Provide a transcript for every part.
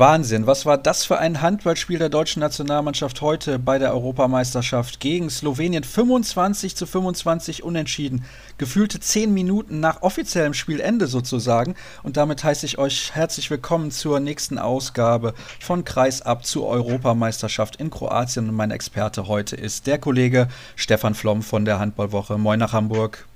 Wahnsinn. Was war das für ein Handballspiel der deutschen Nationalmannschaft heute bei der Europameisterschaft gegen Slowenien? 25 zu 25 unentschieden. Gefühlte 10 Minuten nach offiziellem Spielende sozusagen. Und damit heiße ich euch herzlich willkommen zur nächsten Ausgabe von Kreis ab zur Europameisterschaft in Kroatien. Und mein Experte heute ist der Kollege Stefan Flom von der Handballwoche. Moin nach Hamburg.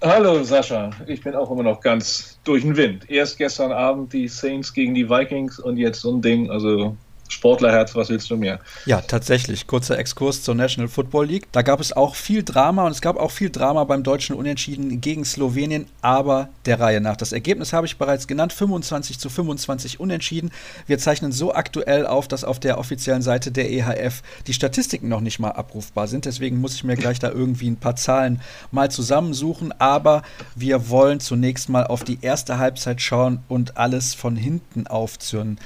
Hallo Sascha, ich bin auch immer noch ganz durch den Wind. Erst gestern Abend die Saints gegen die Vikings und jetzt so ein Ding. Also Sportlerherz, was willst du mehr? Ja, tatsächlich. Kurzer Exkurs zur National Football League. Da gab es auch viel Drama und es gab auch viel Drama beim deutschen Unentschieden gegen Slowenien, aber der Reihe nach. Das Ergebnis habe ich bereits genannt: 25 zu 25 Unentschieden. Wir zeichnen so aktuell auf, dass auf der offiziellen Seite der EHF die Statistiken noch nicht mal abrufbar sind. Deswegen muss ich mir gleich da irgendwie ein paar Zahlen mal zusammensuchen. Aber wir wollen zunächst mal auf die erste Halbzeit schauen und alles von hinten aufzürnen.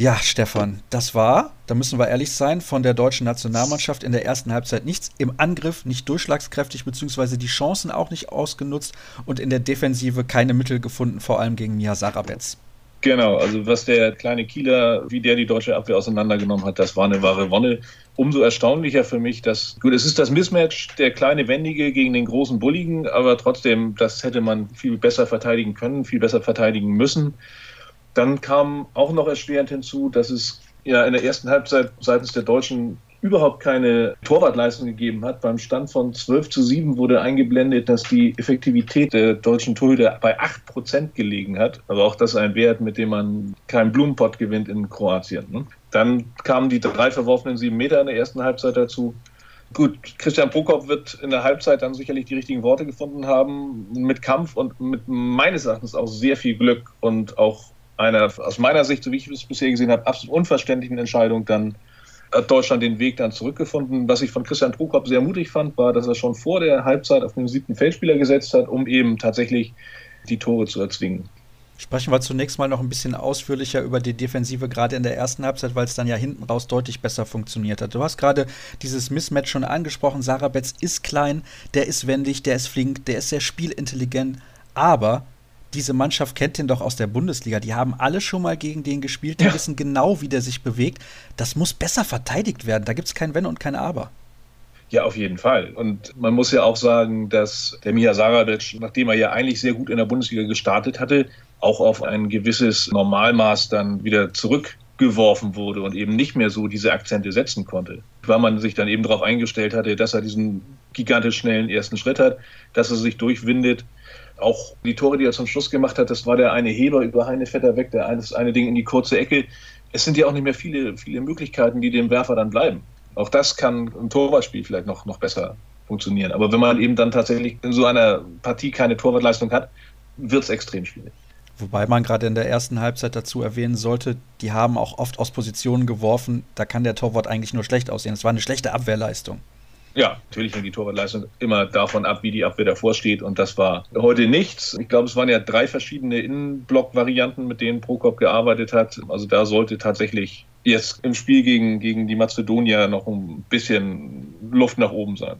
Ja, Stefan, das war, da müssen wir ehrlich sein, von der deutschen Nationalmannschaft in der ersten Halbzeit nichts. Im Angriff nicht durchschlagskräftig, beziehungsweise die Chancen auch nicht ausgenutzt und in der Defensive keine Mittel gefunden, vor allem gegen Mia Sarabetz. Genau, also was der kleine Kieler, wie der die deutsche Abwehr auseinandergenommen hat, das war eine wahre Wonne. Umso erstaunlicher für mich, dass, gut, es ist das Mismatch, der kleine Wendige gegen den großen Bulligen, aber trotzdem, das hätte man viel besser verteidigen können, viel besser verteidigen müssen. Dann kam auch noch erschwerend hinzu, dass es ja in der ersten Halbzeit seitens der Deutschen überhaupt keine Torwartleistung gegeben hat. Beim Stand von 12 zu 7 wurde eingeblendet, dass die Effektivität der deutschen Torhüter bei 8 Prozent gelegen hat. Aber auch das ist ein Wert, mit dem man keinen Blumenpott gewinnt in Kroatien. Ne? Dann kamen die drei verworfenen sieben Meter in der ersten Halbzeit dazu. Gut, Christian Prokop wird in der Halbzeit dann sicherlich die richtigen Worte gefunden haben, mit Kampf und mit meines Erachtens auch sehr viel Glück und auch einer aus meiner Sicht, so wie ich es bisher gesehen habe, absolut unverständlichen Entscheidung dann hat Deutschland den Weg dann zurückgefunden. Was ich von Christian Prokop sehr mutig fand, war, dass er schon vor der Halbzeit auf den siebten Feldspieler gesetzt hat, um eben tatsächlich die Tore zu erzwingen. Sprechen wir zunächst mal noch ein bisschen ausführlicher über die Defensive, gerade in der ersten Halbzeit, weil es dann ja hinten raus deutlich besser funktioniert hat. Du hast gerade dieses Mismatch schon angesprochen. Sarah Betz ist klein, der ist wendig, der ist flink, der ist sehr spielintelligent, aber diese Mannschaft kennt den doch aus der Bundesliga. Die haben alle schon mal gegen den gespielt, die ja. wissen genau, wie der sich bewegt. Das muss besser verteidigt werden. Da gibt es kein Wenn und kein Aber. Ja, auf jeden Fall. Und man muss ja auch sagen, dass der Mija Sarabic, nachdem er ja eigentlich sehr gut in der Bundesliga gestartet hatte, auch auf ein gewisses Normalmaß dann wieder zurückgeworfen wurde und eben nicht mehr so diese Akzente setzen konnte. Weil man sich dann eben darauf eingestellt hatte, dass er diesen gigantisch schnellen ersten Schritt hat, dass er sich durchwindet auch die Tore, die er zum Schluss gemacht hat, das war der eine Heber über Heine Vetter weg, der eine, das eine Ding in die kurze Ecke. Es sind ja auch nicht mehr viele, viele Möglichkeiten, die dem Werfer dann bleiben. Auch das kann im Torwartspiel vielleicht noch, noch besser funktionieren. Aber wenn man eben dann tatsächlich in so einer Partie keine Torwartleistung hat, wird es extrem schwierig. Wobei man gerade in der ersten Halbzeit dazu erwähnen sollte, die haben auch oft aus Positionen geworfen, da kann der Torwart eigentlich nur schlecht aussehen. Es war eine schlechte Abwehrleistung. Ja, natürlich hängt die Torwartleistung immer davon ab, wie die Abwehr davor steht. Und das war heute nichts. Ich glaube, es waren ja drei verschiedene Innenblock-Varianten, mit denen Prokop gearbeitet hat. Also da sollte tatsächlich jetzt im Spiel gegen, gegen die Mazedonier noch ein bisschen Luft nach oben sein.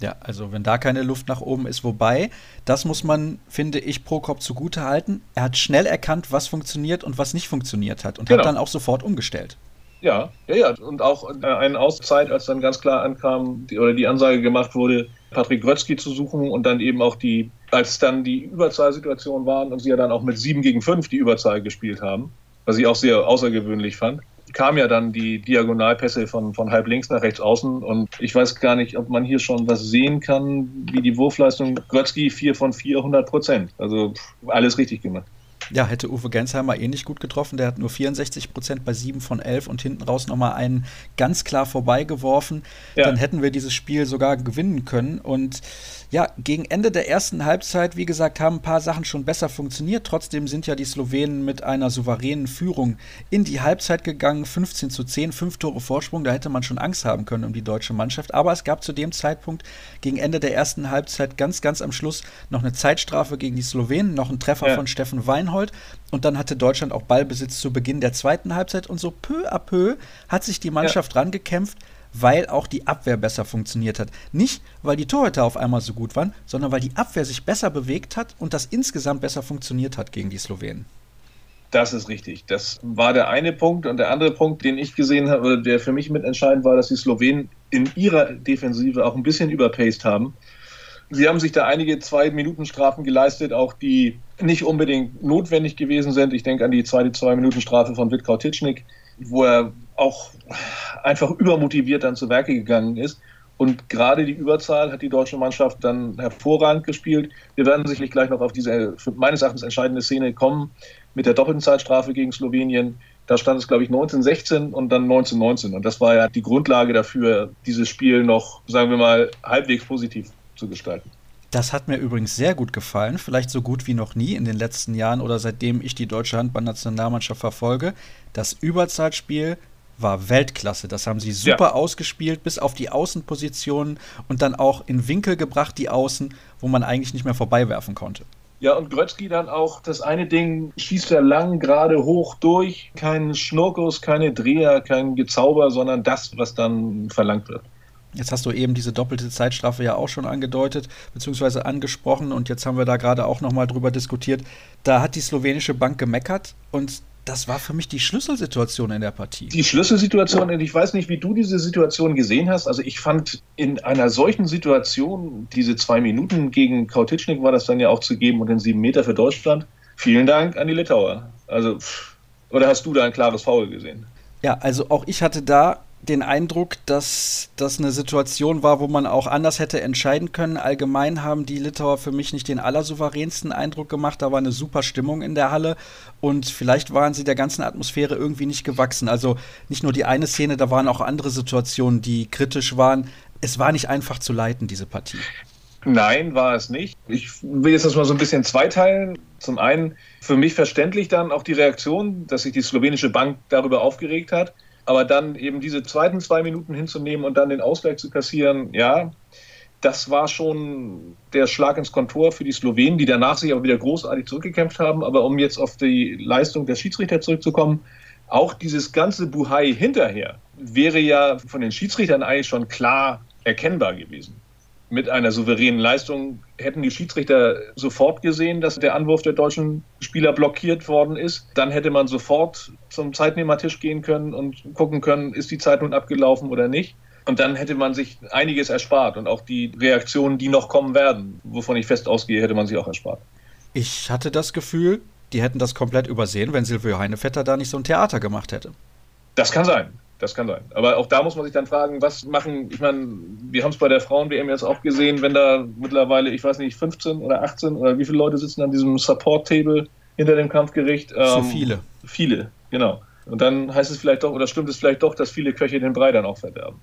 Ja, also wenn da keine Luft nach oben ist, wobei, das muss man, finde ich, Prokop zugute halten. Er hat schnell erkannt, was funktioniert und was nicht funktioniert hat und genau. hat dann auch sofort umgestellt. Ja, ja, ja. Und auch äh, eine Auszeit, als dann ganz klar ankam, die, oder die Ansage gemacht wurde, Patrick Grötzky zu suchen und dann eben auch die, als dann die Überzahlsituationen waren und sie ja dann auch mit sieben gegen fünf die Überzahl gespielt haben, was ich auch sehr außergewöhnlich fand, kam ja dann die Diagonalpässe von, von halb links nach rechts außen und ich weiß gar nicht, ob man hier schon was sehen kann, wie die Wurfleistung. Grötzky 4 von 400 Prozent. Also alles richtig gemacht. Ja, hätte Uwe Gensheimer ähnlich eh gut getroffen. Der hat nur 64 Prozent bei 7 von 11 und hinten raus nochmal einen ganz klar vorbeigeworfen. Ja. Dann hätten wir dieses Spiel sogar gewinnen können. Und ja, gegen Ende der ersten Halbzeit, wie gesagt, haben ein paar Sachen schon besser funktioniert. Trotzdem sind ja die Slowenen mit einer souveränen Führung in die Halbzeit gegangen. 15 zu 10, fünf Tore Vorsprung. Da hätte man schon Angst haben können um die deutsche Mannschaft. Aber es gab zu dem Zeitpunkt gegen Ende der ersten Halbzeit ganz, ganz am Schluss noch eine Zeitstrafe gegen die Slowenen, noch ein Treffer ja. von Steffen Weinhold. Und dann hatte Deutschland auch Ballbesitz zu Beginn der zweiten Halbzeit. Und so peu à peu hat sich die Mannschaft ja. rangekämpft weil auch die Abwehr besser funktioniert hat. Nicht, weil die Torhüter auf einmal so gut waren, sondern weil die Abwehr sich besser bewegt hat und das insgesamt besser funktioniert hat gegen die Slowenen. Das ist richtig. Das war der eine Punkt. Und der andere Punkt, den ich gesehen habe, der für mich mitentscheidend war, dass die Slowenen in ihrer Defensive auch ein bisschen überpaced haben. Sie haben sich da einige Zwei-Minuten-Strafen geleistet, auch die nicht unbedingt notwendig gewesen sind. Ich denke an die zweite Zwei-Minuten-Strafe von Witkau Titschnik, wo er auch einfach übermotiviert dann zu Werke gegangen ist. Und gerade die Überzahl hat die deutsche Mannschaft dann hervorragend gespielt. Wir werden sicherlich gleich noch auf diese meines Erachtens entscheidende Szene kommen mit der doppelten Zeitstrafe gegen Slowenien. Da stand es, glaube ich, 1916 und dann 1919. Und das war ja die Grundlage dafür, dieses Spiel noch, sagen wir mal, halbwegs positiv zu gestalten. Das hat mir übrigens sehr gut gefallen, vielleicht so gut wie noch nie in den letzten Jahren oder seitdem ich die deutsche Handballnationalmannschaft verfolge. Das Überzeitspiel war Weltklasse. Das haben sie super ja. ausgespielt, bis auf die Außenpositionen und dann auch in Winkel gebracht, die Außen, wo man eigentlich nicht mehr vorbeiwerfen konnte. Ja, und Grötzky dann auch das eine Ding schießt er lang, gerade hoch durch. Kein Schnurkus, keine Dreher, kein Gezauber, sondern das, was dann verlangt wird. Jetzt hast du eben diese doppelte Zeitstrafe ja auch schon angedeutet bzw. angesprochen und jetzt haben wir da gerade auch noch mal drüber diskutiert. Da hat die slowenische Bank gemeckert und das war für mich die Schlüsselsituation in der Partie. Die Schlüsselsituation, und ich weiß nicht, wie du diese Situation gesehen hast. Also ich fand in einer solchen Situation, diese zwei Minuten gegen Kautitschnik war das dann ja auch zu geben und den sieben Meter für Deutschland. Vielen Dank an die Litauer. Also, oder hast du da ein klares Foul gesehen? Ja, also auch ich hatte da den Eindruck, dass das eine Situation war, wo man auch anders hätte entscheiden können. Allgemein haben die Litauer für mich nicht den allersouveränsten Eindruck gemacht. Da war eine super Stimmung in der Halle und vielleicht waren sie der ganzen Atmosphäre irgendwie nicht gewachsen. Also nicht nur die eine Szene, da waren auch andere Situationen, die kritisch waren. Es war nicht einfach zu leiten, diese Partie. Nein, war es nicht. Ich will jetzt das mal so ein bisschen zweiteilen. Zum einen für mich verständlich dann auch die Reaktion, dass sich die slowenische Bank darüber aufgeregt hat. Aber dann eben diese zweiten zwei Minuten hinzunehmen und dann den Ausgleich zu kassieren, ja, das war schon der Schlag ins Kontor für die Slowenen, die danach sich aber wieder großartig zurückgekämpft haben. Aber um jetzt auf die Leistung der Schiedsrichter zurückzukommen, auch dieses ganze Buhai hinterher wäre ja von den Schiedsrichtern eigentlich schon klar erkennbar gewesen mit einer souveränen Leistung hätten die Schiedsrichter sofort gesehen, dass der Anwurf der deutschen Spieler blockiert worden ist. Dann hätte man sofort zum Zeitnehmertisch gehen können und gucken können, ist die Zeit nun abgelaufen oder nicht. Und dann hätte man sich einiges erspart und auch die Reaktionen, die noch kommen werden, wovon ich fest ausgehe, hätte man sich auch erspart. Ich hatte das Gefühl, die hätten das komplett übersehen, wenn Silvio Heinevetter da nicht so ein Theater gemacht hätte. Das kann sein. Das kann sein. Aber auch da muss man sich dann fragen, was machen, ich meine, wir haben es bei der Frauen-WM jetzt auch gesehen, wenn da mittlerweile, ich weiß nicht, 15 oder 18 oder wie viele Leute sitzen an diesem Support-Table hinter dem Kampfgericht. Ähm, viele. Viele, genau. Und dann heißt es vielleicht doch, oder stimmt es vielleicht doch, dass viele Köche den Brei dann auch verderben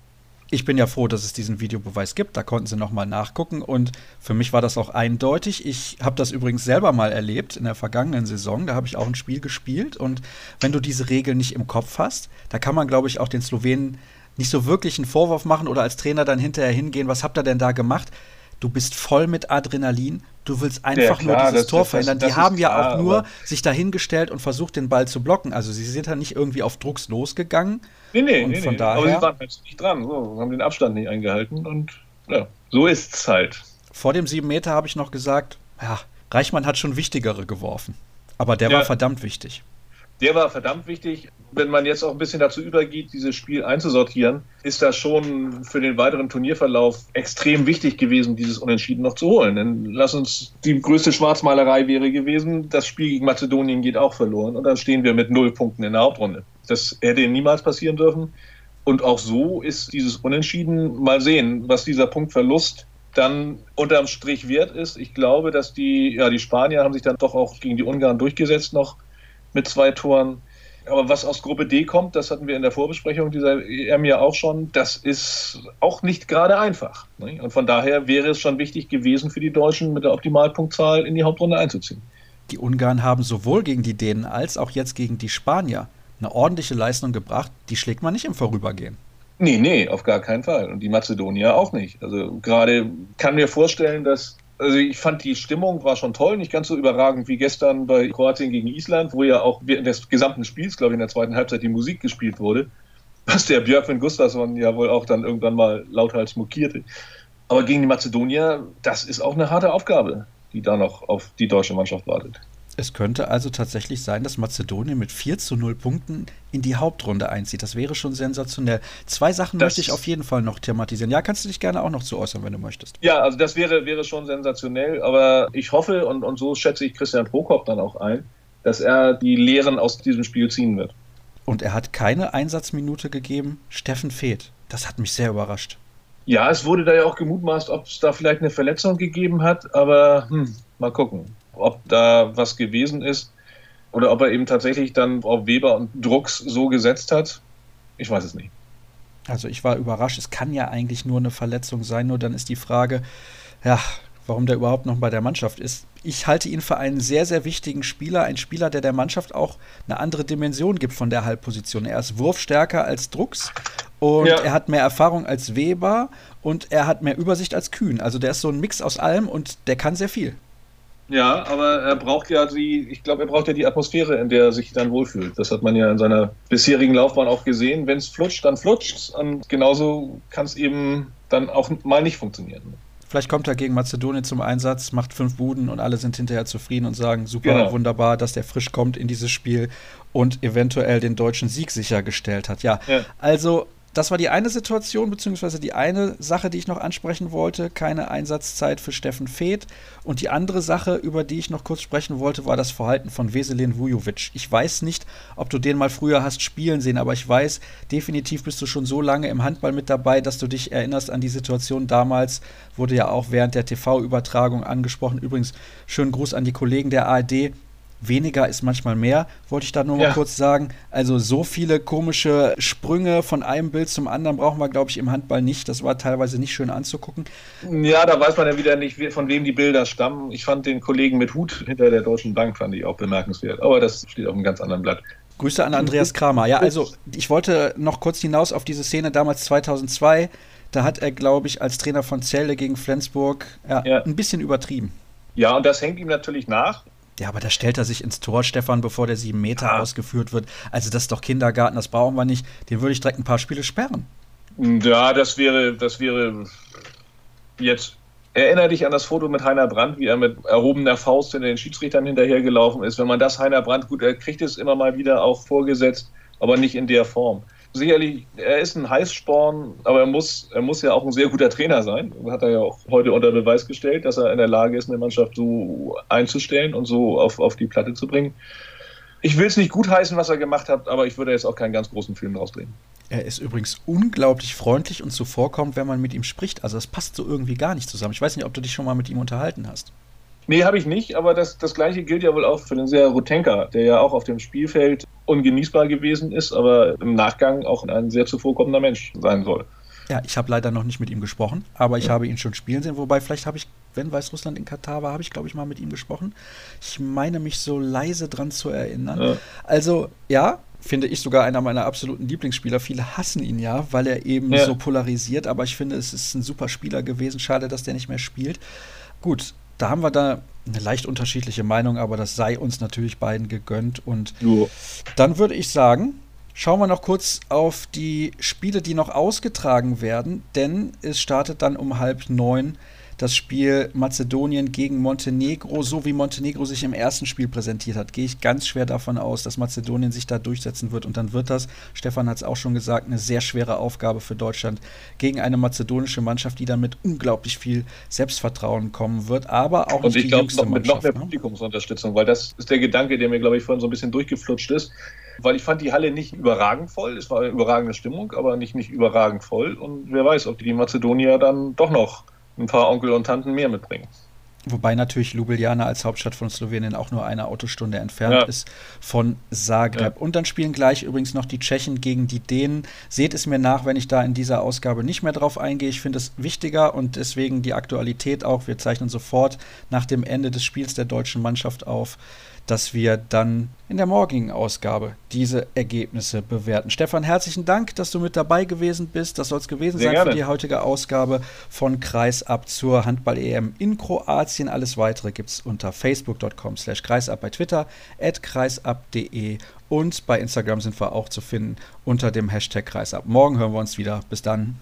ich bin ja froh, dass es diesen Videobeweis gibt. Da konnten sie nochmal nachgucken. Und für mich war das auch eindeutig. Ich habe das übrigens selber mal erlebt in der vergangenen Saison. Da habe ich auch ein Spiel gespielt. Und wenn du diese Regeln nicht im Kopf hast, da kann man, glaube ich, auch den Slowenen nicht so wirklich einen Vorwurf machen oder als Trainer dann hinterher hingehen. Was habt ihr denn da gemacht? Du bist voll mit Adrenalin. Du willst einfach ja, klar, nur dieses Tor verhindern. Das, das die haben ja klar, auch nur sich dahingestellt und versucht, den Ball zu blocken. Also sie sind ja nicht irgendwie auf Drucks losgegangen. Nee, nee, und nee, von nee. Daher, aber sie waren halt nicht dran. So, haben den Abstand nicht eingehalten und ja, so ist es halt. Vor dem 7 Meter habe ich noch gesagt, ja, Reichmann hat schon wichtigere geworfen. Aber der ja. war verdammt wichtig der war verdammt wichtig. Wenn man jetzt auch ein bisschen dazu übergeht, dieses Spiel einzusortieren, ist das schon für den weiteren Turnierverlauf extrem wichtig gewesen, dieses Unentschieden noch zu holen. Denn lass uns, die größte Schwarzmalerei wäre gewesen, das Spiel gegen Mazedonien geht auch verloren und dann stehen wir mit null Punkten in der Hauptrunde. Das hätte niemals passieren dürfen. Und auch so ist dieses Unentschieden, mal sehen, was dieser Punktverlust dann unterm Strich wert ist. Ich glaube, dass die, ja, die Spanier haben sich dann doch auch gegen die Ungarn durchgesetzt noch mit zwei Toren. Aber was aus Gruppe D kommt, das hatten wir in der Vorbesprechung dieser EM ja auch schon, das ist auch nicht gerade einfach. Ne? Und von daher wäre es schon wichtig gewesen für die Deutschen, mit der Optimalpunktzahl in die Hauptrunde einzuziehen. Die Ungarn haben sowohl gegen die Dänen als auch jetzt gegen die Spanier eine ordentliche Leistung gebracht, die schlägt man nicht im Vorübergehen. Nee, nee, auf gar keinen Fall. Und die Mazedonier auch nicht. Also gerade kann mir vorstellen, dass also ich fand die Stimmung war schon toll, nicht ganz so überragend wie gestern bei Kroatien gegen Island, wo ja auch während des gesamten Spiels, glaube ich, in der zweiten Halbzeit die Musik gespielt wurde, was der Björkvin Gustafsson ja wohl auch dann irgendwann mal lauthals mokierte. Aber gegen die Mazedonier, das ist auch eine harte Aufgabe, die da noch auf die deutsche Mannschaft wartet. Es könnte also tatsächlich sein, dass Mazedonien mit 4 zu 0 Punkten in die Hauptrunde einzieht. Das wäre schon sensationell. Zwei Sachen das möchte ich auf jeden Fall noch thematisieren. Ja, kannst du dich gerne auch noch zu äußern, wenn du möchtest. Ja, also das wäre, wäre schon sensationell, aber ich hoffe und, und so schätze ich Christian Prokop dann auch ein, dass er die Lehren aus diesem Spiel ziehen wird. Und er hat keine Einsatzminute gegeben. Steffen Feeth. Das hat mich sehr überrascht. Ja, es wurde da ja auch gemutmaßt, ob es da vielleicht eine Verletzung gegeben hat, aber hm, mal gucken ob da was gewesen ist oder ob er eben tatsächlich dann auf Weber und Drucks so gesetzt hat. Ich weiß es nicht. Also ich war überrascht. Es kann ja eigentlich nur eine Verletzung sein. Nur dann ist die Frage, ja, warum der überhaupt noch bei der Mannschaft ist. Ich halte ihn für einen sehr, sehr wichtigen Spieler. Ein Spieler, der der Mannschaft auch eine andere Dimension gibt von der Halbposition. Er ist wurfstärker als Drucks und ja. er hat mehr Erfahrung als Weber und er hat mehr Übersicht als Kühn. Also der ist so ein Mix aus allem und der kann sehr viel. Ja, aber er braucht ja die, ich glaube, er braucht ja die Atmosphäre, in der er sich dann wohlfühlt. Das hat man ja in seiner bisherigen Laufbahn auch gesehen. Wenn es flutscht, dann flutscht Und genauso kann es eben dann auch mal nicht funktionieren. Vielleicht kommt er gegen Mazedonien zum Einsatz, macht fünf Buden und alle sind hinterher zufrieden und sagen, super, genau. wunderbar, dass der frisch kommt in dieses Spiel und eventuell den deutschen Sieg sichergestellt hat. Ja, ja. also das war die eine Situation, beziehungsweise die eine Sache, die ich noch ansprechen wollte. Keine Einsatzzeit für Steffen Feeth. Und die andere Sache, über die ich noch kurz sprechen wollte, war das Verhalten von Veselin Vujovic. Ich weiß nicht, ob du den mal früher hast spielen sehen, aber ich weiß, definitiv bist du schon so lange im Handball mit dabei, dass du dich erinnerst an die Situation damals. Wurde ja auch während der TV-Übertragung angesprochen. Übrigens, schönen Gruß an die Kollegen der ARD weniger ist manchmal mehr, wollte ich da nur ja. mal kurz sagen. Also so viele komische Sprünge von einem Bild zum anderen brauchen wir, glaube ich, im Handball nicht. Das war teilweise nicht schön anzugucken. Ja, da weiß man ja wieder nicht, von wem die Bilder stammen. Ich fand den Kollegen mit Hut hinter der Deutschen Bank fand ich auch bemerkenswert. Aber das steht auf einem ganz anderen Blatt. Grüße an Andreas Kramer. Ja, also ich wollte noch kurz hinaus auf diese Szene damals 2002. Da hat er, glaube ich, als Trainer von Zelle gegen Flensburg ja, ja. ein bisschen übertrieben. Ja, und das hängt ihm natürlich nach. Ja, aber da stellt er sich ins Tor, Stefan, bevor der sieben Meter ja. ausgeführt wird. Also das ist doch Kindergarten, das brauchen wir nicht. Den würde ich direkt ein paar Spiele sperren. Ja, das wäre, das wäre jetzt. Erinnere dich an das Foto mit Heiner Brandt, wie er mit erhobener Faust in den Schiedsrichtern hinterhergelaufen ist. Wenn man das Heiner Brandt, gut, er kriegt es immer mal wieder auch vorgesetzt, aber nicht in der Form sicherlich, er ist ein Heißsporn, aber er muss, er muss ja auch ein sehr guter Trainer sein. Hat er ja auch heute unter Beweis gestellt, dass er in der Lage ist, eine Mannschaft so einzustellen und so auf, auf die Platte zu bringen. Ich will es nicht gutheißen, was er gemacht hat, aber ich würde jetzt auch keinen ganz großen Film rausdrehen. Er ist übrigens unglaublich freundlich und zuvorkommend, wenn man mit ihm spricht. Also das passt so irgendwie gar nicht zusammen. Ich weiß nicht, ob du dich schon mal mit ihm unterhalten hast. Nee, habe ich nicht, aber das, das gleiche gilt ja wohl auch für den Seher Rutenka, der ja auch auf dem Spielfeld ungenießbar gewesen ist, aber im Nachgang auch ein sehr zuvorkommender Mensch sein soll. Ja, ich habe leider noch nicht mit ihm gesprochen, aber ich ja. habe ihn schon spielen sehen. Wobei, vielleicht habe ich, wenn Weißrussland in Katar war, habe ich, glaube ich, mal mit ihm gesprochen. Ich meine mich so leise dran zu erinnern. Ja. Also, ja, finde ich sogar einer meiner absoluten Lieblingsspieler. Viele hassen ihn ja, weil er eben ja. so polarisiert, aber ich finde, es ist ein super Spieler gewesen. Schade, dass der nicht mehr spielt. Gut, da haben wir da eine leicht unterschiedliche Meinung, aber das sei uns natürlich beiden gegönnt. Und jo. dann würde ich sagen, schauen wir noch kurz auf die Spiele, die noch ausgetragen werden, denn es startet dann um halb neun das Spiel Mazedonien gegen Montenegro, so wie Montenegro sich im ersten Spiel präsentiert hat, gehe ich ganz schwer davon aus, dass Mazedonien sich da durchsetzen wird. Und dann wird das, Stefan hat es auch schon gesagt, eine sehr schwere Aufgabe für Deutschland gegen eine mazedonische Mannschaft, die dann mit unglaublich viel Selbstvertrauen kommen wird, aber auch Und ich glaube, noch mit noch mehr ne? Publikumsunterstützung, weil das ist der Gedanke, der mir, glaube ich, vorhin so ein bisschen durchgeflutscht ist weil ich fand die Halle nicht überragend voll. Es war eine überragende Stimmung, aber nicht, nicht überragend voll. Und wer weiß, ob die Mazedonier dann doch noch ein paar Onkel und Tanten mehr mitbringen. Wobei natürlich Ljubljana als Hauptstadt von Slowenien auch nur eine Autostunde entfernt ja. ist von Zagreb. Ja. Und dann spielen gleich übrigens noch die Tschechen gegen die Dänen. Seht es mir nach, wenn ich da in dieser Ausgabe nicht mehr drauf eingehe. Ich finde es wichtiger und deswegen die Aktualität auch. Wir zeichnen sofort nach dem Ende des Spiels der deutschen Mannschaft auf dass wir dann in der morgigen Ausgabe diese Ergebnisse bewerten. Stefan, herzlichen Dank, dass du mit dabei gewesen bist. Das soll es gewesen Sehr sein gerne. für die heutige Ausgabe von Kreisab zur Handball-EM in Kroatien. Alles weitere gibt es unter facebook.com slash kreisab, bei Twitter at kreisab.de und bei Instagram sind wir auch zu finden unter dem Hashtag Kreisab. Morgen hören wir uns wieder. Bis dann.